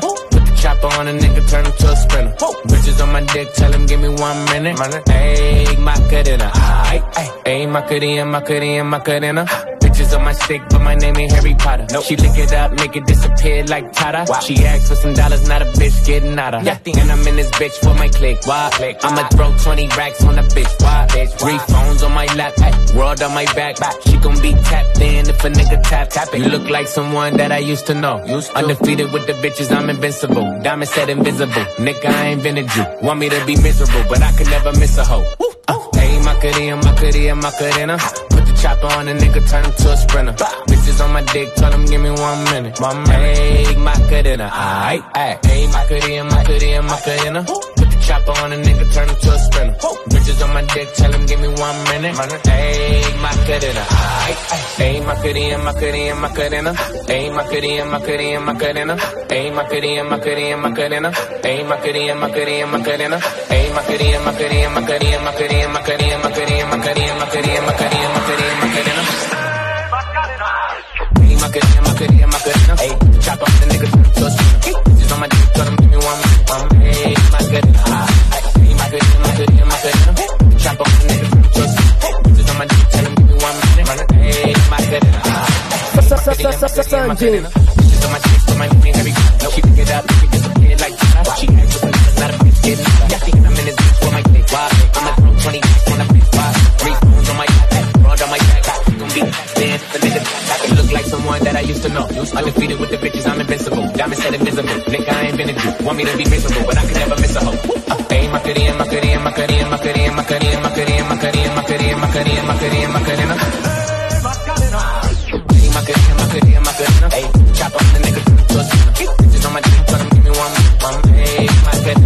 P: Chopper on a nigga, turn him to a sprinter. Bitches on my dick, tell him give me one minute. Hey, Macarena, aight, aight. Hey, Macarena, Macarena, Macarena. On my stick, but my name ain't Harry Potter. She lick it up, make it disappear like Tata. She asked for some dollars, not a bitch getting out of. And I'm in this bitch for my click. Why? click. I'ma throw 20 racks on a bitch. Why? bitch. Three phones on my lap, ay, world on my back. She gon' be tapped in if a nigga tap. tap it. You look like someone that I used to know. Undefeated with the bitches, I'm invincible. Diamond said invisible. Nigga, I ain't invented you. Want me to be miserable, but I could never miss a hoe. Uh, hey, Macarena, Macarena, Macarena chopper on a nigga, turn him to a sprinter. Bah. Bitches on my dick, tell him give me one minute. My make my cadena, aight, aight. Ayy, my cadena, my cadena, my cadena. Put the chopper on a nigga, turn him to a sprinter. Oh. Bitches on my dick, tell him give me one minute. Ayy, my cadena, aight, aight. Ayy, my cadena, my cadena, my cadena. Ayy, my cadena, my cadena, my cadena. Ayy, my cadena, my cadena, my cadena. Ayy, my cadena, my cadena, my cadena. Ayy, my cadena, my cadena, my cadena, my cadena, my cadena, my cadena, my cadena, my
H: cadena, my cadena, my cadena. goodness. I
P: can feel my goodness, my she pick it up, she disappeared like She acts with a I'm in this bitch I'm a 20. One that I used to know. Undefeated with the bitches, I'm invincible. Diamond said invisible. Nigga, I ain't been a Jew. Want me to be miserable, but I could never miss a hoe. Hey, my cutie and my cutie and my cutie and my cutie and my cutie and my cutie and my cutie and my cutie and my cutie and my cutie and my cutie and my cutie my cutie and my cutie and my cutie Hey, chop up the my to the pussy. Bitches on my dick, tell my give me one. Mom, hey,
F: my
Q: cutie.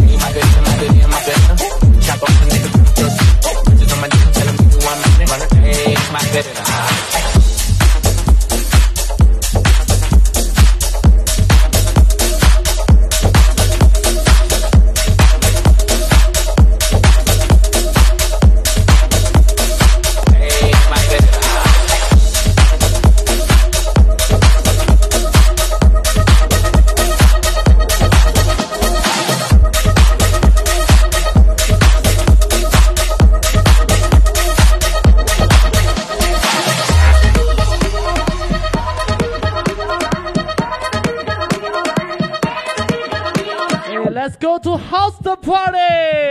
Q: Hey, my cutie and my cutie and my cutie Chop up the my to the pussy. Bitches on my dick, tell my give me one. Mom, hey, my cutie. To house the
R: party.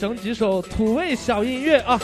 R: 整几首土味小音乐啊。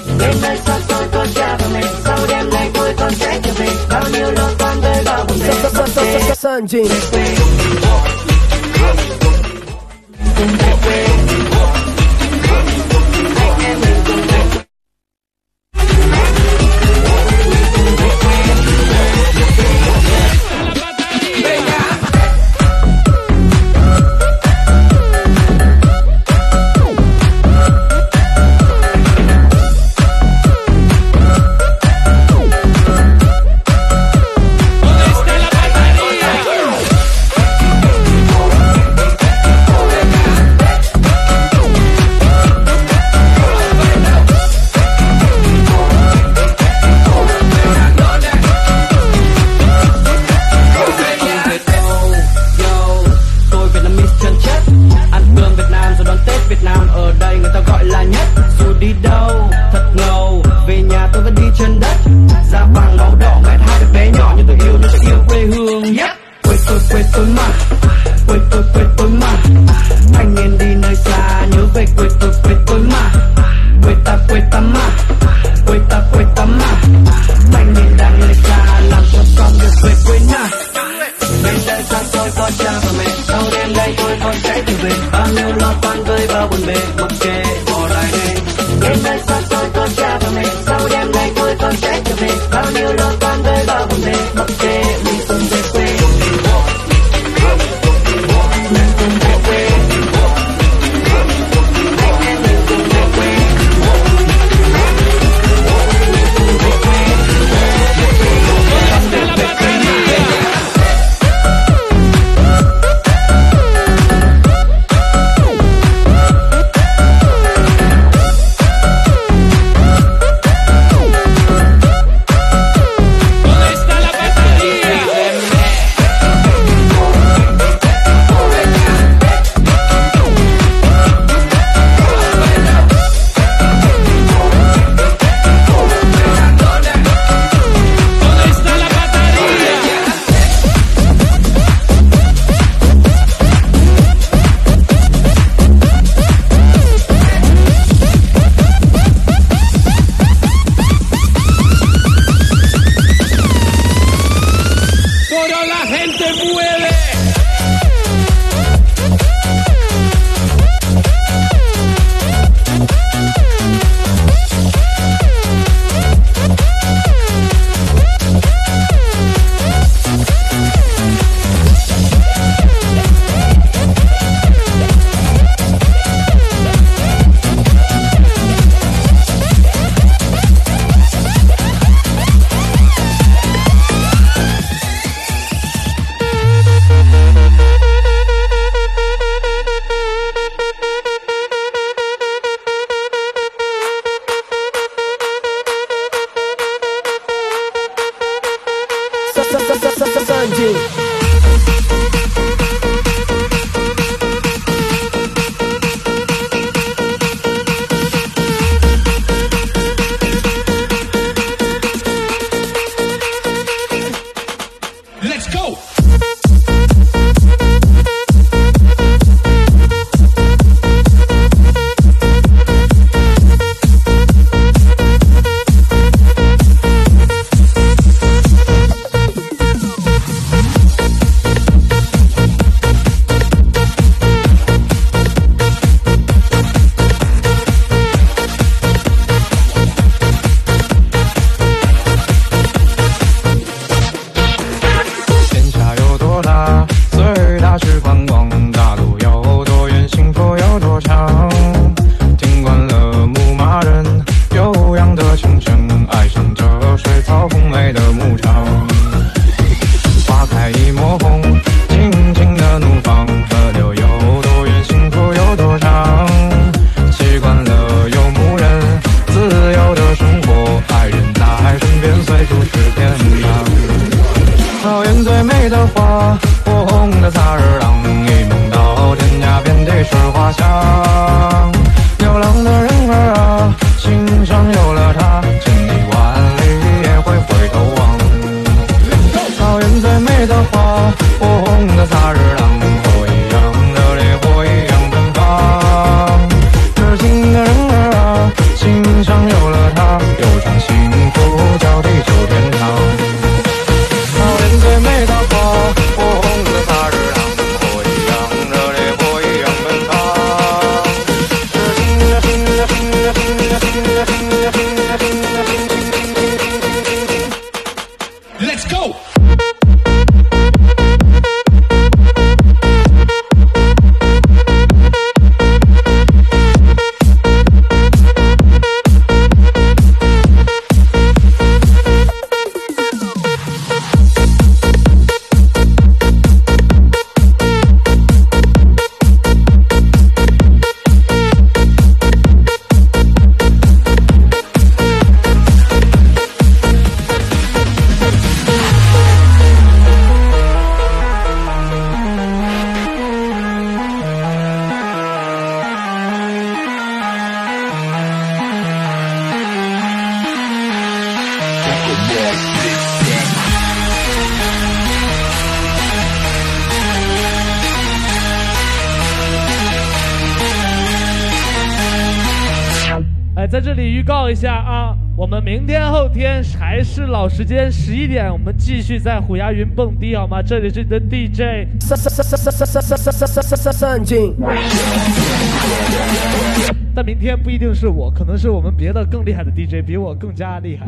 S: 火红的萨日
A: 时间十一点，我们继续在虎牙云蹦迪，好吗？这里是你的 DJ。但明天不一定是我，可能是我们别的更厉害的 DJ，比我更加厉害。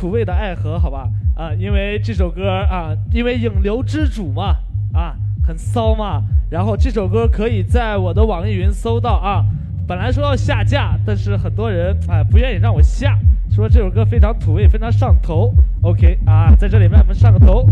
A: 土味的爱河好吧？啊因为这首歌啊因为影流之主嘛啊很骚嘛然后这首歌可以在我的网易云搜到啊本来说要下架但是很多人啊不愿意让我下说这首歌非常土味非常上头。Ok 啊在这里面我们上个头。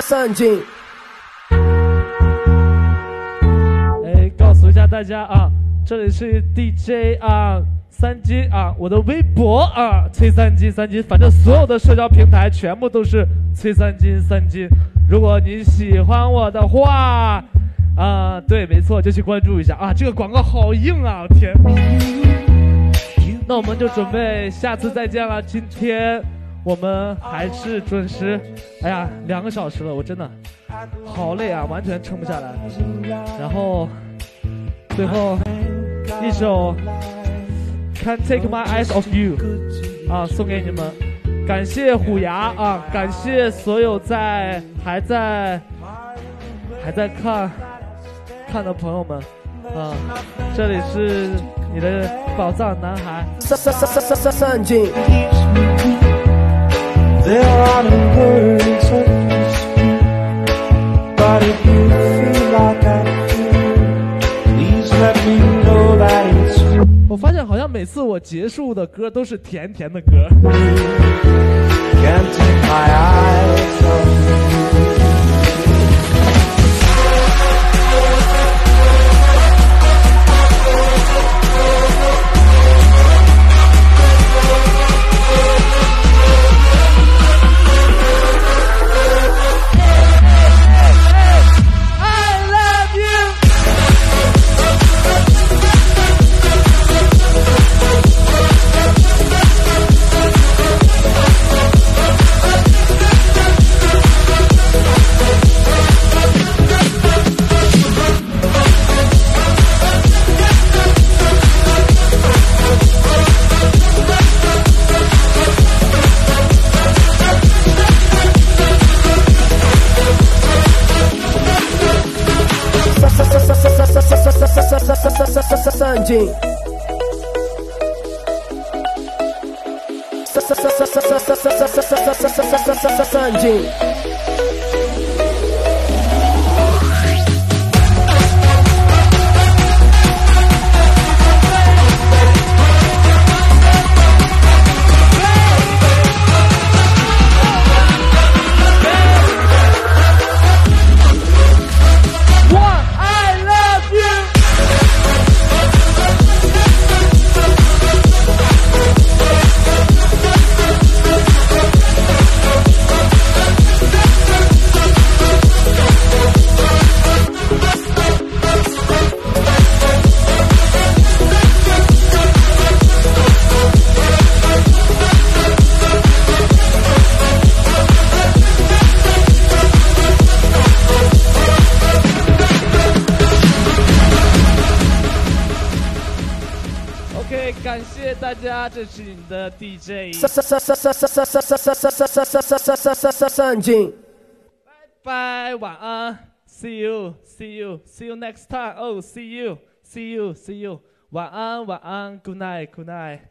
H: 上进。
A: 哎，告诉一下大家啊，这里是 DJ 啊三金啊，我的微博啊崔三金三金，反正所有的社交平台全部都是崔三金三金。如果你喜欢我的话，啊，对，没错，就去关注一下啊。这个广告好硬啊，天！那我们就准备下次再见了。今天我们还是准时，哎呀，两个小时了，我真的好累啊，完全撑不下来。然后最后一首《Can Take My Eyes Off You》啊，送给你们。感谢虎牙啊，感谢所有在还在还在看看的朋友们啊，这里是你的宝藏男孩。我发现好像每次我结束的歌都是甜甜的歌。
K: team. Sanjay. Sanjin.
A: Bye bye, you, see you, see you next time. Oh, see you, see you, see you. night, good night.